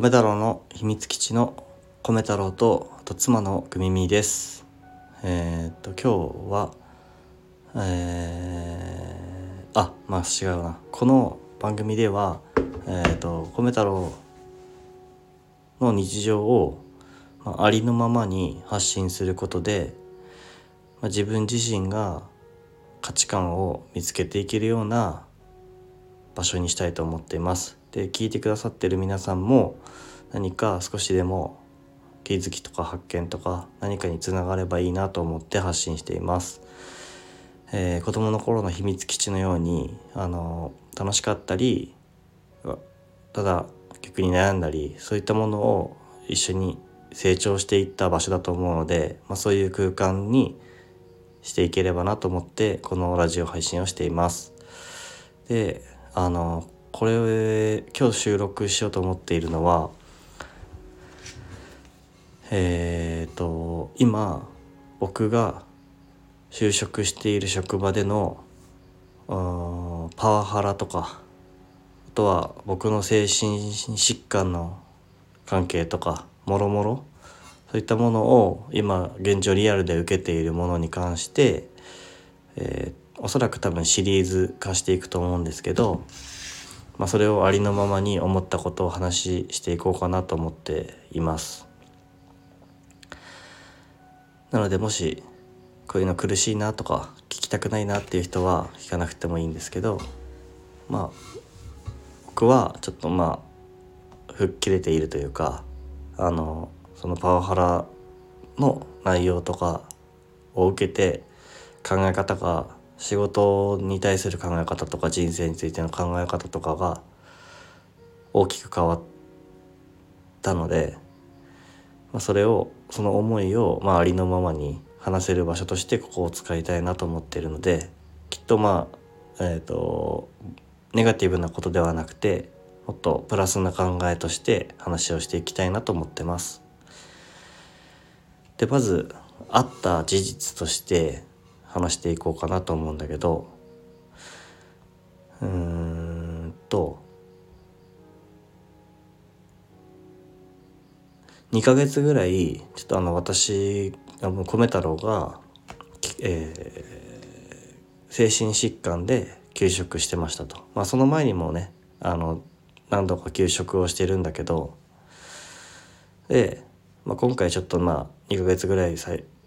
米太郎の秘密基地の米太郎とと妻のくみみです。えー、っと今日はえー、あまあ違うな。この番組ではえー、っと米太郎の日常を、まあ、ありのままに発信することで、まあ、自分自身が価値観を見つけていけるような場所にしたいと思っています。で聞いてくださってる皆さんも何か少しでも気づきとか発見とか何かにつながればいいなと思って発信しています、えー、子供の頃の秘密基地のようにあの楽しかったりただ逆に悩んだりそういったものを一緒に成長していった場所だと思うので、まあ、そういう空間にしていければなと思ってこのラジオ配信をしています。であのこれ今日収録しようと思っているのはえっ、ー、と今僕が就職している職場でのパワハラとかあとは僕の精神疾患の関係とかもろもろそういったものを今現状リアルで受けているものに関して、えー、おそらく多分シリーズ化していくと思うんですけど、まあ、それをありのままに思ったことを話していこうかなと思っています。なのでもしこういうの苦しいなとか聞きたくないなっていう人は聞かなくてもいいんですけどまあ僕はちょっとまあ吹っ切れているというかあのそのパワハラの内容とかを受けて考え方が仕事に対する考え方とか人生についての考え方とかが大きく変わったので、まあ、それをその思いを、まあ、ありのままに話せる場所としてここを使いたいなと思っているのできっとまあえっ、ー、とネガティブなことではなくてもっとプラスな考えとして話をしていきたいなと思ってます。でまずあった事実として話していこうかなと思うんだけどうーんと2ヶ月ぐらいちょっとあの私あの米太郎が、えー、精神疾患で休職してましたと、まあ、その前にもねあの何度か休職をしてるんだけどで、まあ、今回ちょっとまあ2ヶ月ぐらい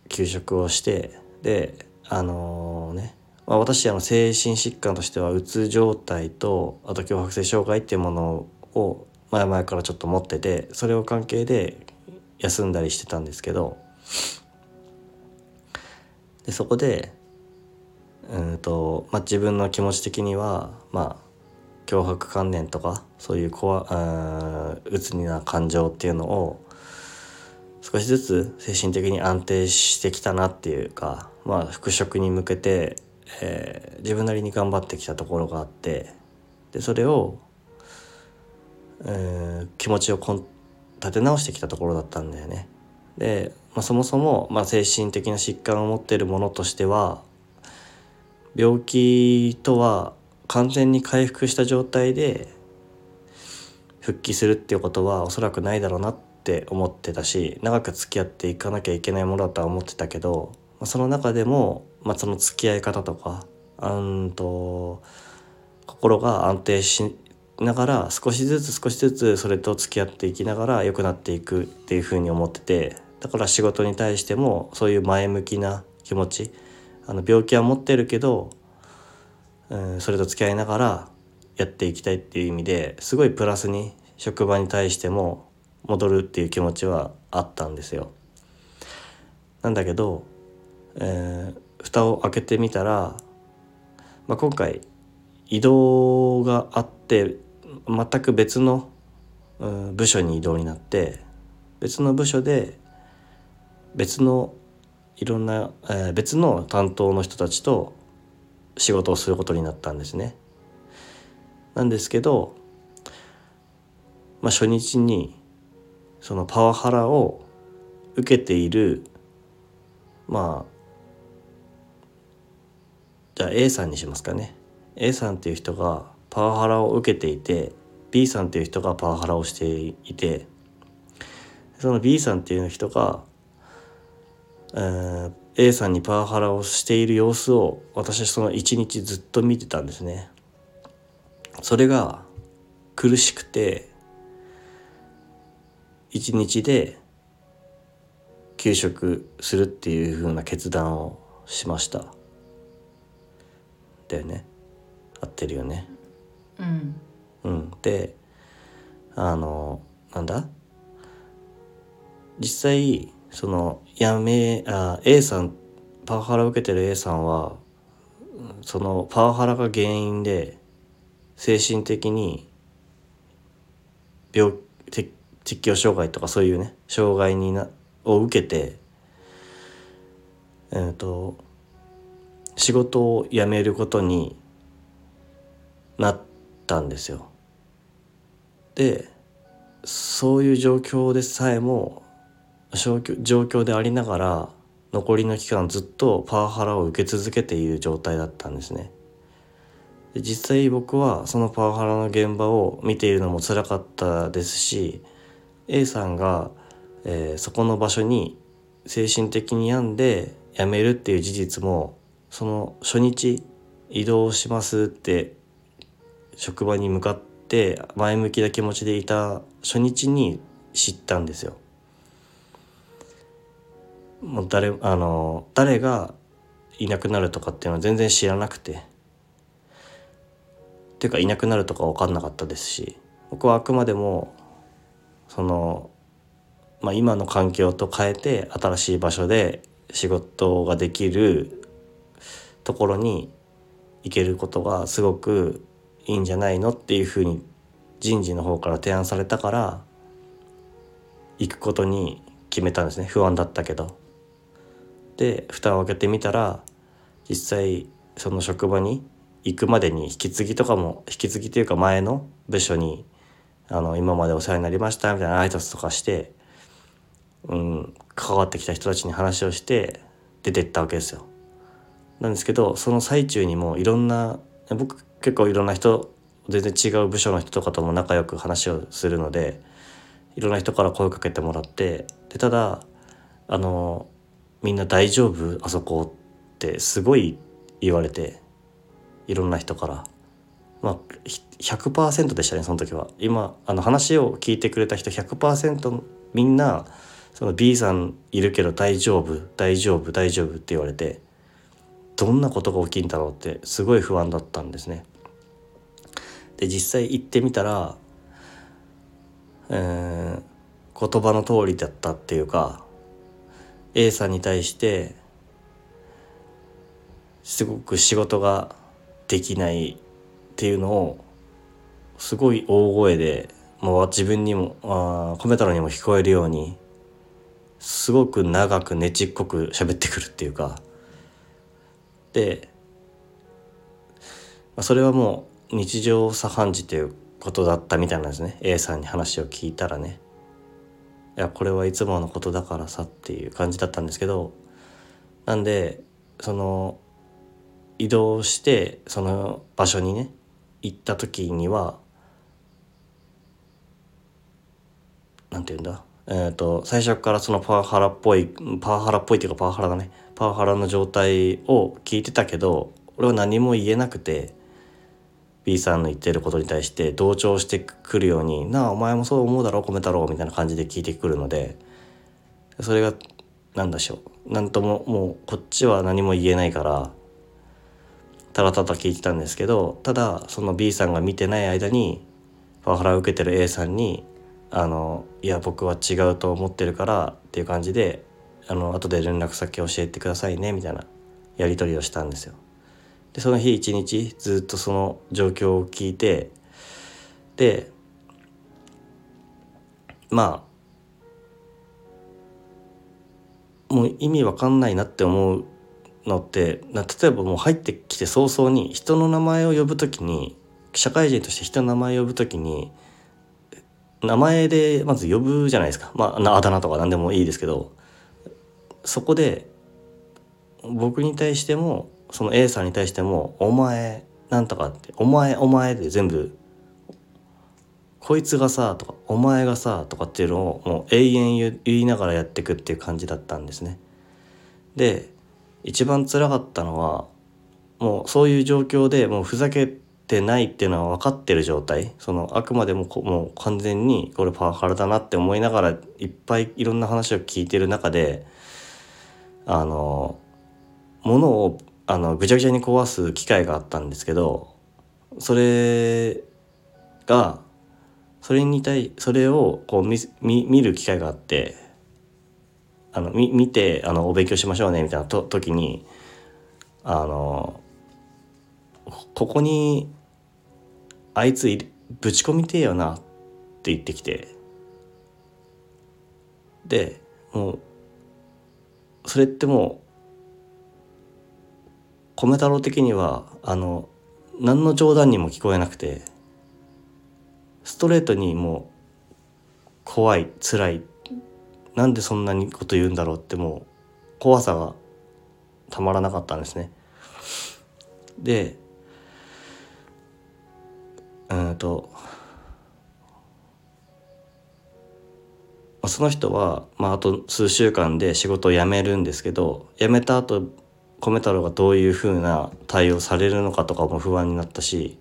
休職をしてであの、ね、まあ、私あの精神疾患としてはうつ状態とあと強迫性障害っていうものを前々からちょっと持っててそれを関係で休んだりしてたんですけどでそこでうんと、まあ、自分の気持ち的にはまあ脅迫観念とかそういう怖うつにな感情っていうのを少しずつ精神的に安定してきたなっていうかまあ復職に向けて、えー、自分なりに頑張ってきたところがあってでそれを、えー、気持ちをこん立て直してきたところだったんだよね。で、まあ、そもそも、まあ、精神的な疾患を持っているものとしては病気とは完全に回復した状態で復帰するっていうことはおそらくないだろうなって思ってたし長く付き合っていかなきゃいけないものだとは思ってたけどま、その中でも、まあ、その付き合い方とかうんと心が安定しながら少しずつ少しずつそれと付き合っていきながら良くなっていくっていうふうに思っててだから仕事に対してもそういう前向きな気持ちあの病気は持ってるけど、うん、それと付き合いながらやっていきたいっていう意味ですごいプラスに職場に対しても戻るっていう気持ちはあったんですよ。なんだけどえー、蓋を開けてみたら、まあ、今回移動があって全く別の、うん、部署に移動になって別の部署で別のいろんな、えー、別の担当の人たちと仕事をすることになったんですね。なんですけど、まあ、初日にそのパワハラを受けているまあじゃあ A さんにしますかね A さんっていう人がパワハラを受けていて B さんっていう人がパワハラをしていてその B さんっていう人が、えー、A さんにパワハラをしている様子を私はその一日ずっと見てたんですね。それが苦しくて一日で休職するっていう風な決断をしましただよね。合ってるよね。うん。うん。であのなんだ？実際そのやめあ A さんパワハラを受けてる A さんはそのパワハラが原因で精神的に病適応障害とかそういうね障害になを受けてえっ、ー、と仕事を辞めることになったんですよ。でそういう状況でさえも状況でありながら残りの期間ずっとパワハラを受け続けている状態だったんですね。で実際僕はそのパワハラの現場を見ているのも辛かったですし A さんが、えー、そこの場所に精神的に病んで辞めるっていう事実もその初日移動しますって職場に向かって前向きな気持ちでいた初日に知ったんですよ。もう誰あの誰がいなくなるとかっていうのは全然知らなくてっていうかいなくなるとか分かんなかったですし僕はあくまでもその、まあ、今の環境と変えて新しい場所で仕事ができるところに行けることがすごくいいんじゃないのっていうふうに人事の方から提案されたから行くことに決めたんですね不安だったけど。で蓋を開けてみたら実際その職場に行くまでに引き継ぎとかも引き継ぎというか前の部署にあの今までお世話になりましたみたいな挨拶とかして、うん、関わってきた人たちに話をして出てったわけですよ。なんですけどその最中にもいろんな僕結構いろんな人全然違う部署の人とかとも仲良く話をするのでいろんな人から声かけてもらってでただあのみんな大丈夫？あそこってすごい言われていろんな人から。まあ100%でしたねその時は。今あの話を聞いてくれた人100%みんなその B さんいるけど大丈夫？大丈夫？大丈夫？って言われて。どんなことが起きんだろうってすごい不安だったんですね。で実際行ってみたら、えー、言葉の通りだったっていうか A さんに対してすごく仕事ができないっていうのをすごい大声でもう自分にもあコメ太郎にも聞こえるようにすごく長くねちっこく喋ってくるっていうかで、まあ、それはもう日常茶飯事ということだったみたいなんですね A さんに話を聞いたらね。いやこれはいつものことだからさっていう感じだったんですけどなんでその移動してその場所にね行った時にはなんて言うんだ？えーと、最初からそのパワハラっぽいパワハラっぽいっていうかパワハラだね。パワハラの状態を聞いてたけど俺は何も言えなくて B さんの言ってることに対して同調してくるように「なあお前もそう思うだろ米太郎」みたいな感じで聞いてくるのでそれが何でしょう。何とももうこっちは何も言えないからただただ聞いてたんですけどただその B さんが見てない間にパワハラを受けてる A さんに「あのいや僕は違うと思ってるから」っていう感じで「あの後で連絡先教えてくださいね」みたいなやり取りをしたんですよ。でその日一日ずっとその状況を聞いてでまあもう意味わかんないなって思うのってな例えばもう入ってきて早々に人の名前を呼ぶ時に社会人として人の名前を呼ぶ時に名前でまず呼ぶじゃないですかまああだ名とか何でもいいですけどそこで僕に対してもその A さんに対しても「お前なんとか」って「お前お前」で全部こいつがさ」とか「お前がさ」とかっていうのをもう永遠言いながらやってくっていう感じだったんですね。で一番辛かったのはもうそういう状況でもうふざけてないっていうのは分かってる状態。そのあくまでももう完全にこれパワハラだなって思いながらいっぱいいろんな話を聞いてる中であの物をあのぐちゃぐちゃに壊す機会があったんですけどそれがそれに対それをこう見見る機会があってあの見見てあのお勉強しましょうねみたいなと時にあのここにあいつぶち込みてえよなって言ってきてでもうそれってもう米太郎的にはあの何の冗談にも聞こえなくてストレートにもう怖い辛いなんでそんなにこと言うんだろうってもう怖さがたまらなかったんですね。でうんとその人は、まあ、あと数週間で仕事を辞めるんですけど辞めた後米太郎がどういうふうな対応されるのかとかも不安になったし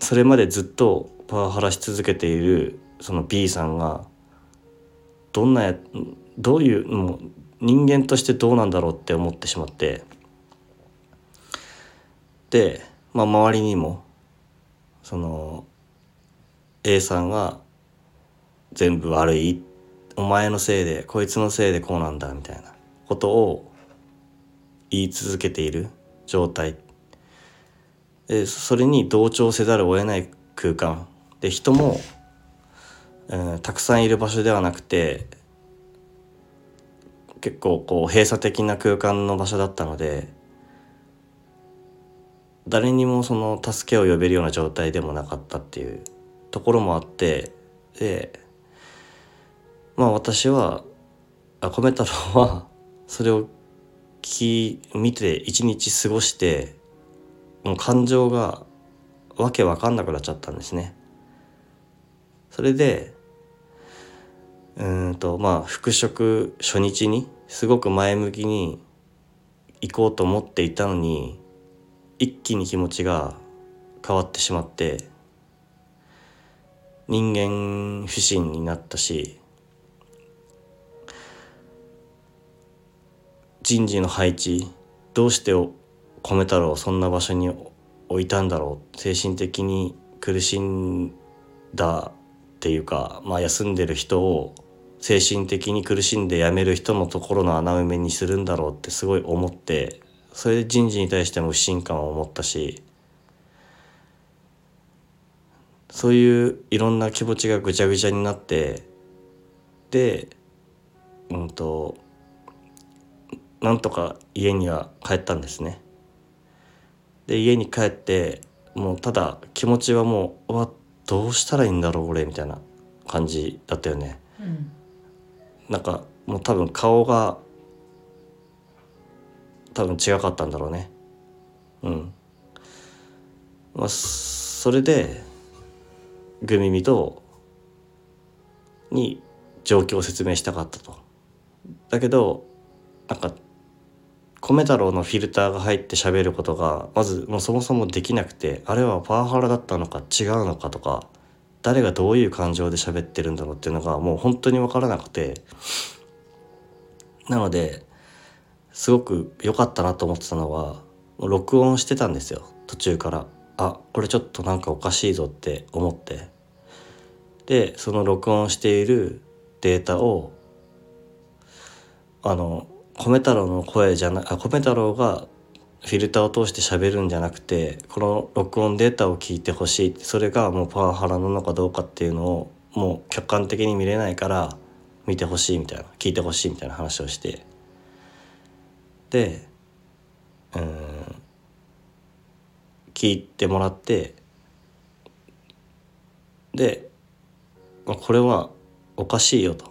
それまでずっとパワハラし続けているその B さんがどんなやどういうもう人間としてどうなんだろうって思ってしまってで、まあ、周りにもその A さんが全部悪いお前のせいでこいつのせいでこうなんだみたいなことを言い続けている状態。でそれに同調せざるを得ない空間。で人も、えー、たくさんいる場所ではなくて結構こう閉鎖的な空間の場所だったので誰にもその助けを呼べるような状態でもなかったっていうところもあってでまあ私はあ米太郎はそれを聞見て一日過ごしてもう感情がわけわかんなくなっちゃったんですね。それでうんとまあ復職初日にすごく前向きに行こうと思っていたのに一気に気持ちが変わってしまって人間不信になったし人事の配置どうして米太郎をそんな場所に置いたんだろう精神的に苦しんだっていうか、まあ、休んでる人を精神的に苦しんで辞める人のところの穴埋めにするんだろうってすごい思ってそれで人事に対しても不信感を持ったしそういういろんな気持ちがぐちゃぐちゃになってでうんとなんとか家には帰ったんですね。で家に帰ってもうただ気持ちはもううわどうしたらいいんだろう俺みたいな感じだったよね。うん、なんかもう多分顔が多分違かったんだろうね。うん。まあそれでグミミとに状況を説明したかったと。だけどなんか米太郎のフィルターが入って喋ることがまずもうそもそもできなくてあれはパワハラだったのか違うのかとか誰がどういう感情で喋ってるんだろうっていうのがもう本当に分からなくてなのですごく良かったなと思ってたのは録音してたんですよ途中から。あこれちょっとなんかおかしいぞって思って。でその録音しているデータをあの米太郎の声じゃなあ米太郎がフィルターを通して喋るんじゃなくてこの録音データを聞いてほしい。それがもうパワハラなのかどうかっていうのをもう客観的に見れないから見てほしいみたいな聞いてほしいみたいな話をして。でうん聞いてもらってでこれはおかしいよと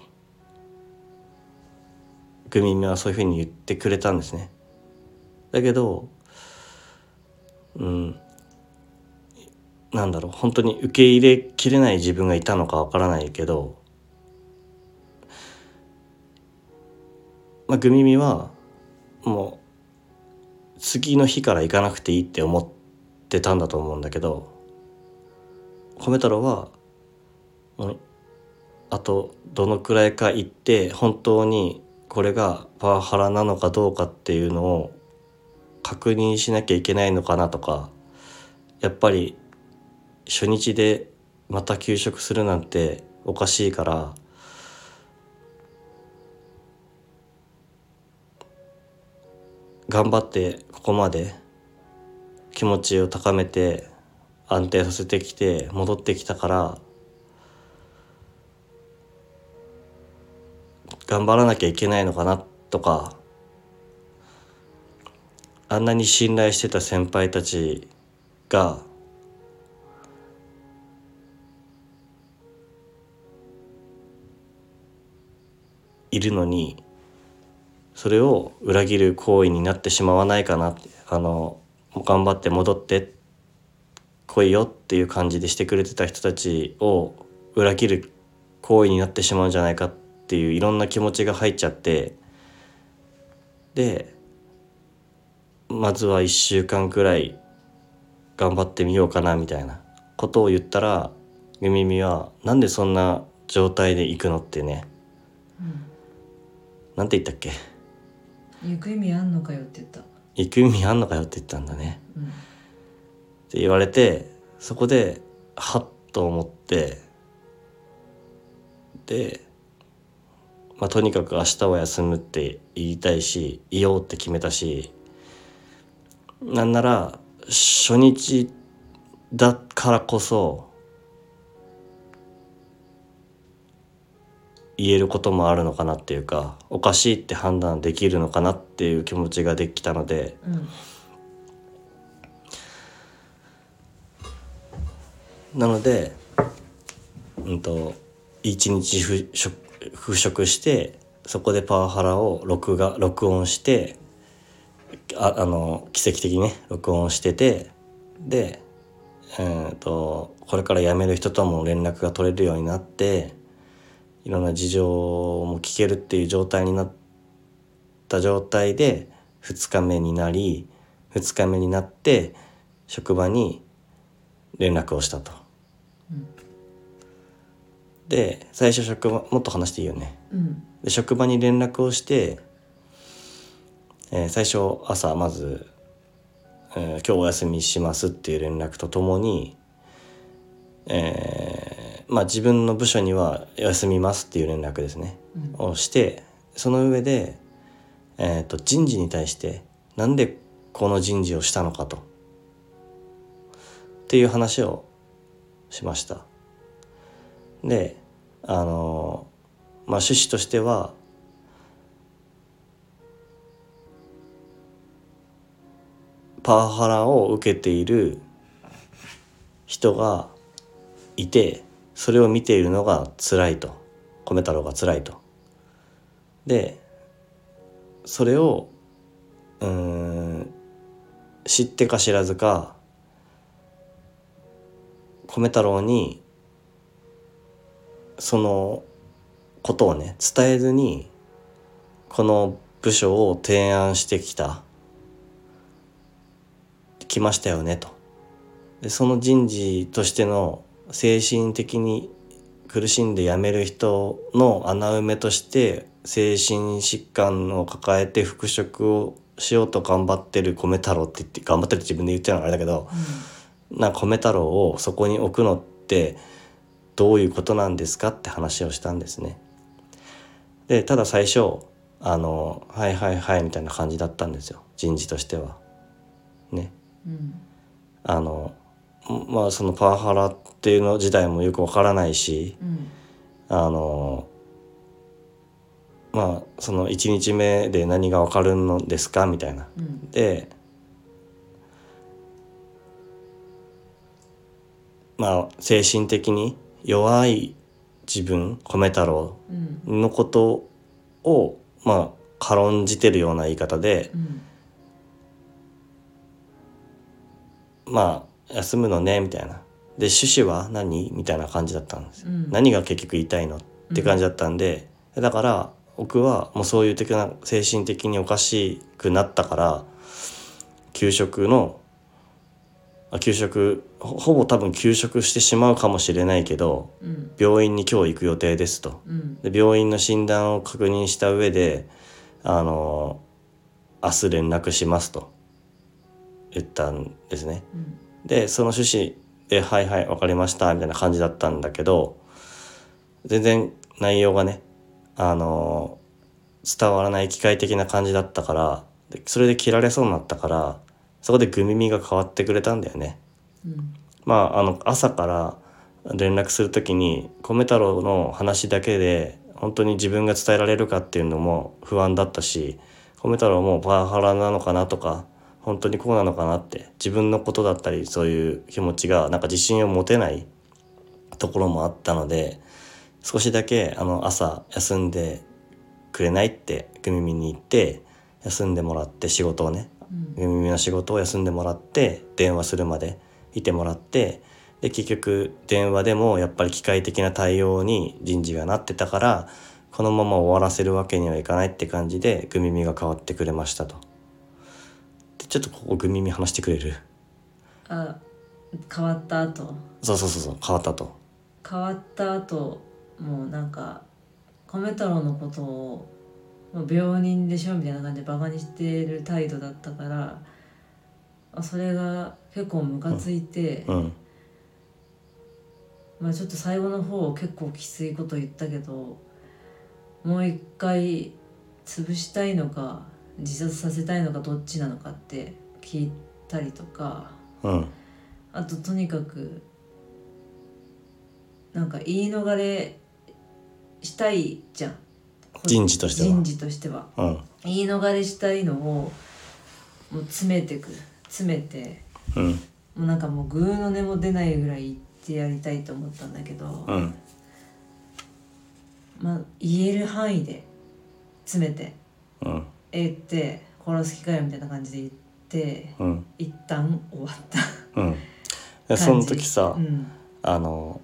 グミミはそういうふうに言ってくれたんですね。だけど、うん、なんだろう本当に受け入れきれない自分がいたのかわからないけど、まあ、グミミはもう次の日から行かなくていいって思ってたんだと思うんだけど米太郎はあとどのくらいか行って本当にこれがパワハラなのかどうかっていうのを確認しなきゃいけないのかなとかやっぱり初日でまた休職するなんておかしいから頑張ってここまで気持ちを高めて安定させてきて戻ってきたから頑張らなきゃいけないのかなとかあんなに信頼してた先輩たちがいるのにそれを裏切る行為になってしまわないかなってあの頑張って戻って来いよっていう感じでしてくれてた人たちを裏切る行為になってしまうんじゃないかっていういろんな気持ちが入っちゃってでまずは1週間くらい頑張ってみようかなみたいなことを言ったらゆみみは「なんでそんな状態で行くの?」ってね、うん、なんて言ったっけ？行く意味あんのかよって言った。行く意味あんのかよって言ったんだね、うん。って言われてそこではっと思ってで、まあ、とにかく明日は休むって言いたいしいようって決めたしなんなら初日だからこそ言えることもあるのかなっていうかおかしいって判断できるのかなっていう気持ちができたので、うんなので、うんと、一日復職してそこでパワハラを録画録音してああの奇跡的にね録音しててで、えーと、これから辞める人とも連絡が取れるようになっていろんな事情も聞けるっていう状態になった状態で2日目になり2日目になって職場に連絡をしたと。うん、で最初職場もっと話していいよね。うん、で職場に連絡をして、えー、最初朝まず、えー「今日お休みします」っていう連絡とともに、えー、まあ自分の部署には「休みます」っていう連絡ですね、うん、をしてその上で、えーと人事に対してなんでこの人事をしたのかと。っていう話をしました。であのまあ趣旨としてはパワハラを受けている人がいてそれを見ているのが辛いと。米太郎が辛いと。でそれをうん知ってか知らずか米太郎にそのことをね伝えずにこの部署を提案してきた。来ましたよねと。でその人事としての精神的に苦しんで辞める人の穴埋めとして精神疾患を抱えて復職をしようと頑張ってる米太郎って言って頑張ってる自分で言ってるのはあれだけど、うんな米太郎をそこに置くのってどういうことなんですかって話をしたんですね。でただ最初あの「はいはいはい」みたいな感じだったんですよ人事としては。ね。うん、あのまあそのパワハラっていうの自体もよくわからないし、うん、あのまあその1日目で何がわかるのですかみたいな。うん、でまあ、精神的に弱い自分米太郎のことを、まあ軽んじてるような言い方で、うん、まあ休むのねみたいな。で趣旨は何？みたいな感じだったんですよ、うん。何が結局言いたいのって感じだったんで、だから僕はもうそういう的な精神的におかしくなったから給食のあ給食ほほぼ多分休職してしまうかもしれないけどうん。病院に今日行く予定ですと。うん。で病院の診断を確認した上であの明日連絡しますと言ったんですね。うんでその趣旨で「はいはい分かりました」みたいな感じだったんだけど全然内容がねあの伝わらない機械的な感じだったからでそれで切られそうになったからそこでグミミが変わってくれたんだよね。うんまああの朝から連絡する時に米太郎の話だけで本当に自分が伝えられるかっていうのも不安だったし米太郎もパワハラなのかなとか本当にこうなのかなって自分のことだったりそういう気持ちがなんか自信を持てないところもあったので少しだけあの朝休んでくれないってグミミに行って休んでもらって仕事をねうんグミミの仕事を休んでもらって電話するまでいてもらってで結局電話でもやっぱり機械的な対応に人事がなってたからこのまま終わらせるわけにはいかないって感じでグミミが変わってくれましたと。でちょっとここグミミ話してくれる？あ変わった後。そうそうそうそう変わったと。変わった後もうなんか米太郎のことをもう病人でしょみたいな感じでバカにしてる態度だったからあそれが結構ムカついて、うん。まあちょっと最後の方結構きついこと言ったけどもう一回潰したいのか自殺させたいのかどっちなのかって聞いたりとかうん。あととにかくなんか言い逃れしたいじゃん。人事としては。人事としては。うん。言い逃れしたいのをもう詰めてく詰めてうん。もうなんかもうグーの音も出ないぐらい言ってやりたいと思ったんだけど、うん。まあ言える範囲で詰めて。うん言って殺す気かよみたいな感じで言ってうん。一旦終わった。うん。その時さ、うん。あの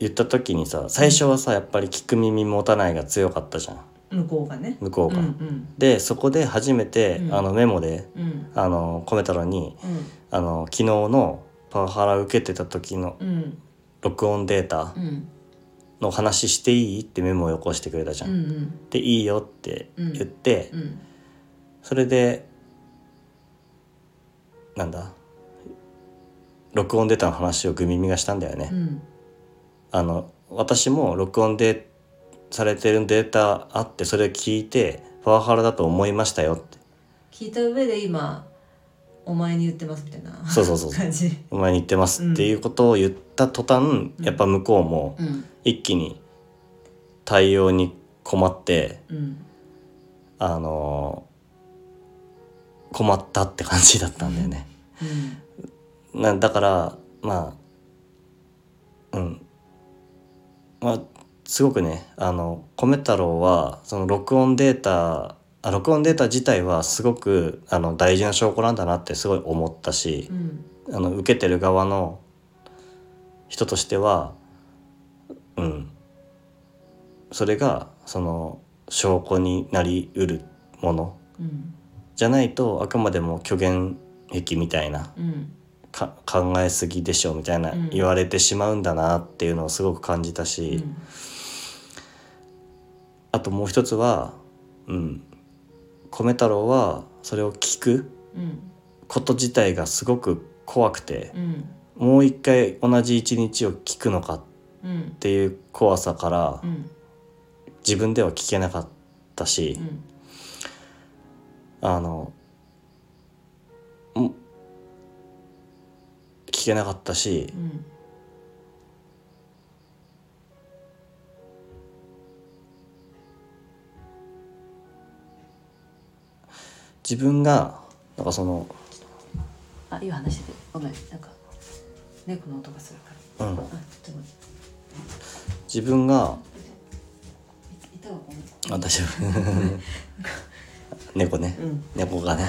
言った時にさ最初はさやっぱり聞く耳持たないが強かったじゃん。向こうがね。向こうが。うんうん。でそこで初めて、うん。あのメモでうん。あの米太郎にあの昨日のパワハラ受けてた時のうんうん。録音データうんの話していい？ってメモをよこしてくれたじゃ。うんん。でいいよって言って、うん。それでなんだ？録音データの話をグミミがしたんだよね。うん。あの私も録音でされてるデータあってそれを聞いてパワハラだと思いましたよって。聞いた上で今お前に言ってますみたいなそうそうそうお前に言ってますっていうことを言った途端、やっぱ向こうもうん。一気に対応に困ってうん。あの困ったって感じだったんだよね。うん。なだからまあうん。まあすごくねあの米太郎はその録音データあ録音データ自体はすごくあの大事な証拠なんだなってすごい思ったしう、ん。あの受けてる側の人としてはうん。それがその証拠になりうるものうん。じゃないとあくまでも虚言癖みたいなうん。か考えすぎでしょみたいなうん。言われてしまうんだなっていうのをすごく感じたうし、ん。あともう一つは、うん、米太郎はそれを聞くこと自体がすごく怖くてうんもう一回同じ一日を聞くのかっていう怖さからうん自分では聞けなかったしう、んあの聞けなかったしうん自分がなんかその、あいい話で。ごめんなんか猫の音がするから。うん、自分があ大丈夫。猫ね、うん。猫がね。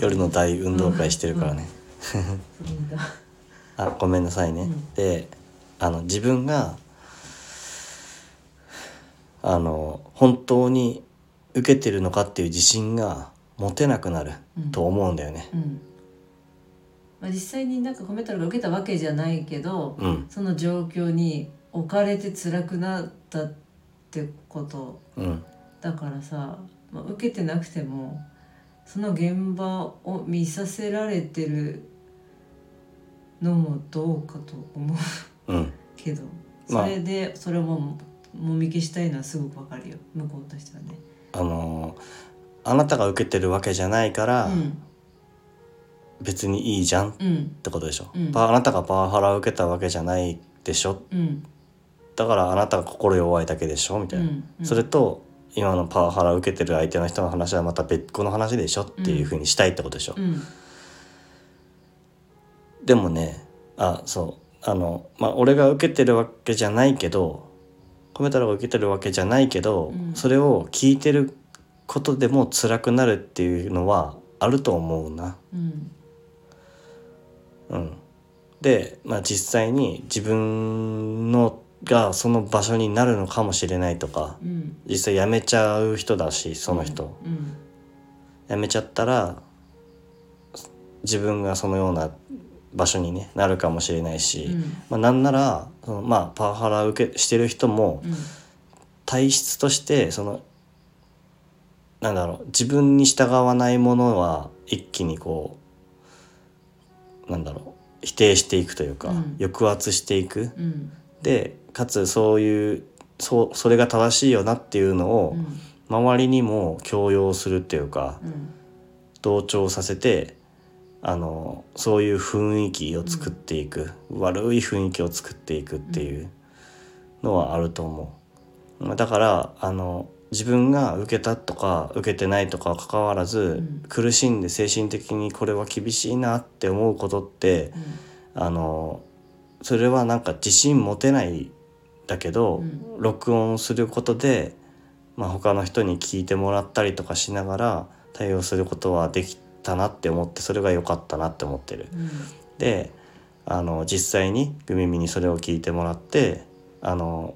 夜の大運動会してるからね、あごめんなさいね、うん。であの自分があの本当に受けてるのかっていう自信が持てなくなるうん。と思うんだよね。うん。まあ、実際になんかコメントが受けたわけじゃないけど、うん。その状況に置かれて辛くなったってことうん。だからさ、まあ、受けてなくてもその現場を見させられてるのもどうかと思ううん。けどまあ。それでそれをももみ消したいのはすごくわかるよ。向こうとしてはね。あのあなたが受けてるわけじゃないから、うん。別にいいじゃんっうん。てことでしょ、うん。パあなたがパワハラを受けたわけじゃないでしょ。うん。だからあなたが心弱いだけでしょみたいな、うん。うん。それと今のパワハラを受けてる相手の人の話はまた別個の話でしょっていうふうにしたいってことでしょ、うん。でもねあそう。あのまあ俺が受けてるわけじゃないけどコメ太郎が受けてるわけじゃないけど、うん。それを聞いてることでも辛くなるっていうのはあると思うな。うん。うん、で、まあ、実際に自分のがその場所になるのかもしれないとかうん。実際辞めちゃう人だしその人、うん。辞めちゃったら自分がそのような場所に、ね、なるかもしれないし、うん。まあ、なんならその、まあ、パワハラ受けしてる人もうん。体質としてそのなんだろう自分に従わないものは一気にこうなんだろう否定していくというか、うん。抑圧していく。うん。でかつそういうそうそれが正しいよなっていうのをうん。周りにも強要するっていうかうん。同調させてあのそういう雰囲気を作っていく、悪い雰囲気を作っていくっていうのはあると思う。まあだからあの自分が受けたとか受けてないとかは関わらず、ん。苦しんで精神的にこれは厳しいなって思うことってあのそれはなんか自信持てないだけど、うん。録音することで、まあ、他の人に聞いてもらったりとかしながら対応することはできたなって思ってそれが良かったなって思ってる。うん。であの実際にグミミにそれを聞いてもらってあの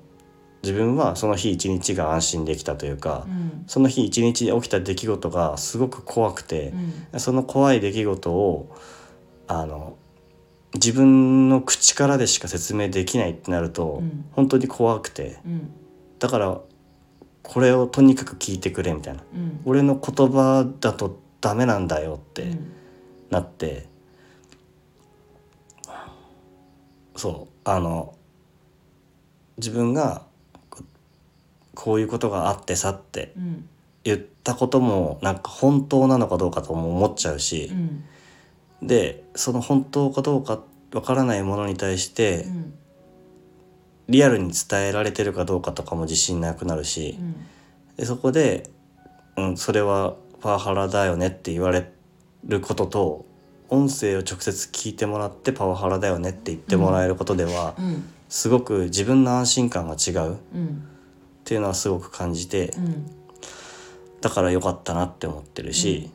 自分はその日一日が安心できたというか、うん。その日一日起きた出来事がすごく怖くてう、ん。その怖い出来事をあの自分の口からでしか説明できないってなると、うん。本当に怖くてうん。だからこれをとにかく聞いてくれみたいな。うん。俺の言葉だとダメなんだよってうん。なって、そう。あの自分がここういうことがあってさってうん。言ったこともなんか本当なのかどうかとも思っちゃうしう、ん。でその本当かどうかわからないものに対してうん。リアルに伝えられてるかどうかとかも自信なくなるし、でそこで、うん、それはパワハラだよねって言われることと音声を直接聞いてもらってパワハラだよねって言ってもらえることでは、うん。すごく自分の安心感が違う。っうん。ていうのはすごく感じてうん。だから良かったなって思ってるし、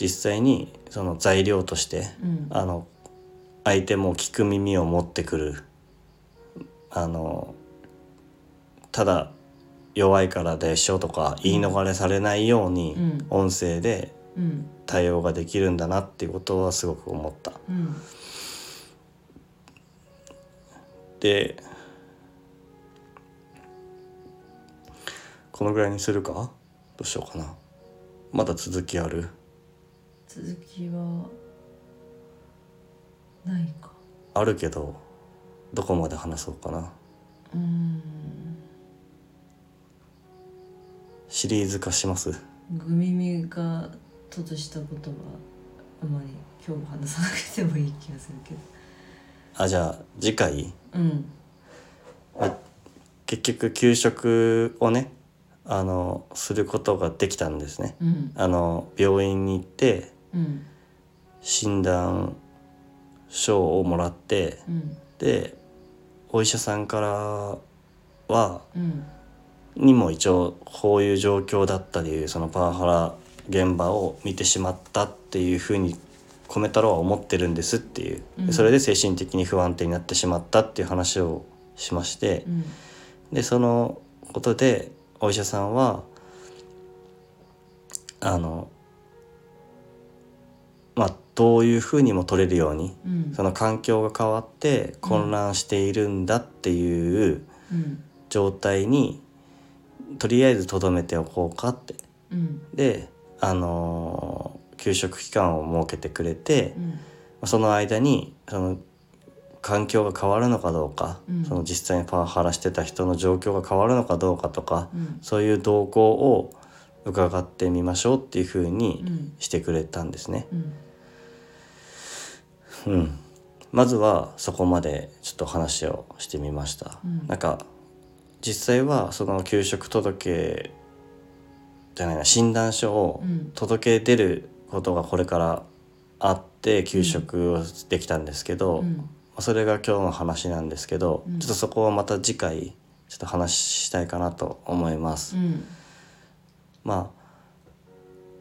実際にその材料としてうん。あの相手も聞く耳を持ってくるあのただ弱いからでしょとか言い逃れされないようにうん。音声でうん。対応ができるんだなっていうことはすごく思った。うん。でこのぐらいにするか？どうしようかな。まだ続きある？続きはないか。あるけどどこまで話そうかな。うんシリーズ化します？グミミがとしたことはあまり今日話さなくてもいい気がするけど。あじゃあ次回？うん。結局給食をねあのすることができたんですね。うん。あの病院に行ってうん。診断書をもらってうん。でお医者さんからはうんにも一応こういう状況だったりそのパワハラ現場を見てしまったっていうふうに米太郎は思ってるんですっていう、うん。それで精神的に不安定になってしまったっていう話をしまして。う、ん。でそのことでお医者さんはあのまあどういうふうにも取れるようにうん。その環境が変わって混乱しているんだっていううん。状態にとりあえずとどめておこうかって。うん。であのー給食期間を設けてくれてうん。その間にその環境が変わるのかどうか、うん。その実際にパワハラしてた人の状況が変わるのかどうかとか、うん。そういう動向を伺ってみましょうっていうふううにん。してくれたんですね。うん。うん、まずはそこまでちょっと話をしてみました。うん。なんか実際はその給食届じゃないな診断書をうん。届け出ることがこれからあって給食をできたんですけど、うん。それが今日の話なんですけど、うん。ちょっとそこはまた次回ちょっと話したいかなと思います。うん。ま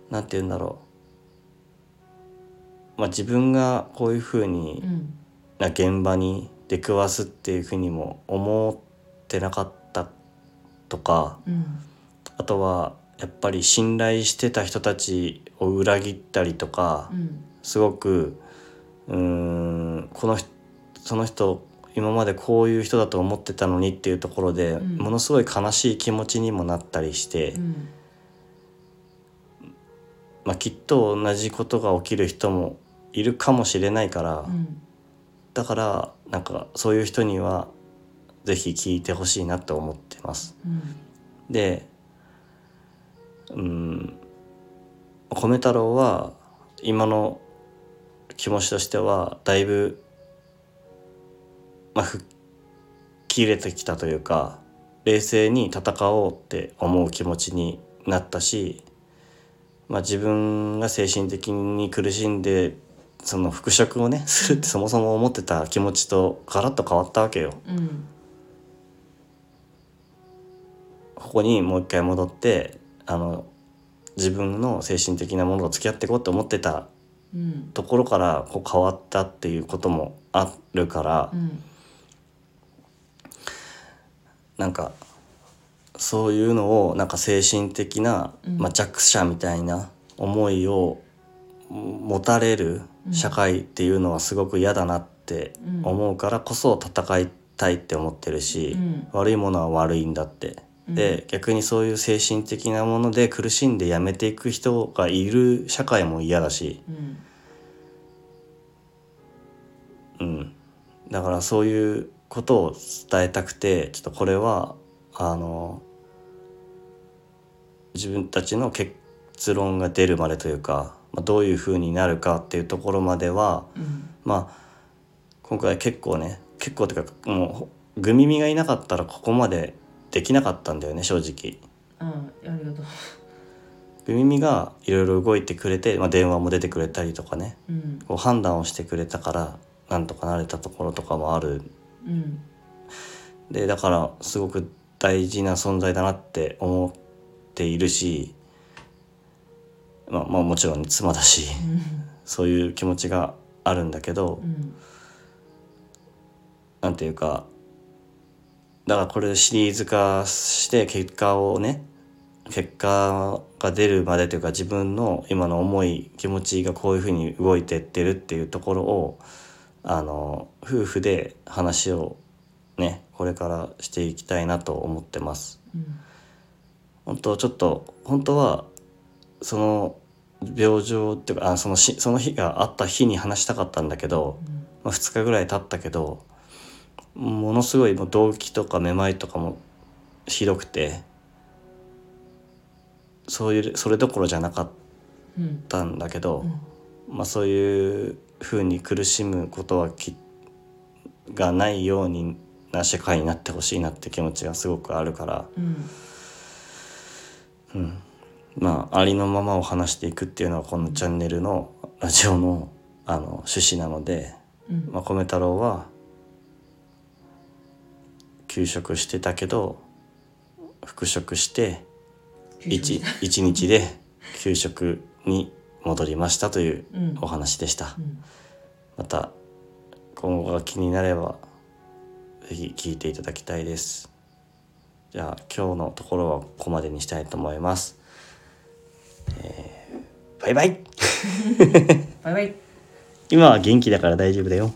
あなんて言うんだろう、まあ、自分がこういうふうにうん。な現場に出くわすっていうふうにも思ってなかったとかうん。あとはやっぱり信頼してた人たちを裏切ったりとかうん。すごくうーんこの人その人今までこういう人だと思ってたのにっていうところで、うん。ものすごい悲しい気持ちにもなったりして、うん。まあ、きっと同じことが起きる人もいるかもしれないから、うん。だからなんかそういう人にはぜひ聞いてほしいなと思ってます。うんでうん米太郎は今の気持ちとしてはだいぶ、まあ、吹っ切れてきたというか冷静に戦おうって思う気持ちになったし、まあ、自分が精神的に苦しんでその復職をねするってそもそも思ってた気持ちとガラッと変わったわけよ。うんここにもう一回戻ってあの自分の精神的なものと付き合っていこうと思ってたうん。ところからこう変わったっていうこともあるから、うんなんかそういうのをなんか精神的な、うん。まあ、弱者みたいな思いを持たれる社会っていうのはすごく嫌だなって思うからこそ戦いたいって思ってるし、うん。悪いものは悪いんだって。で逆にそういう精神的なもので苦しんでやめていく人がいる社会も嫌だし、うん。うん、だからそういうことを伝えたくてちょっとこれはあの自分たちの結論が出るまでというか、まあ、どういうふうになるかっていうところまではうん。まあ今回結構ね結構っていうかもうグミミがいなかったらここまでできなかったんだよね正直。あありがとう。グミミがいろいろ動いてくれて、まあ、電話も出てくれたりとかね。うん。こう判断をしてくれたからなんとかなれたところとかもある。うん。でだからすごく大事な存在だなって思っているし、まあ、まあもちろん妻だしそういう気持ちがあるんだけどうん。なんていうかだからこれシリーズ化して結果をね結果が出るまでというか自分の今の思い気持ちがこういうふうに動いてってるっていうところをあの夫婦で話をねこれからしていきたいなと思ってます。うん本当ちょっと本当はその病状っていうかあそのしその日があった日に話したかったんだけど、まあ、2日ぐらい経ったけどものすごいもう動悸とかめまいとかもひどくてそういうそれどころじゃなかっうんたんだけど、うん。まあ、そういうふうに苦しむことはきがないようにな社会になってほしいなって気持ちがすごくあるから、うん。まあありのままを話していくっていうのはこのチャンネルのラジオのあの趣旨なので、うん。まあ、米太郎は休職してたけど復職して給食 1, 一日で給食に戻りましたといううんお話でした。うんまた今後が気になればぜひ聞いていただきたいです。じゃあ今日のところはここまでにしたいと思います。えーバイバイバイバイ 今は元気だから大丈夫だよ。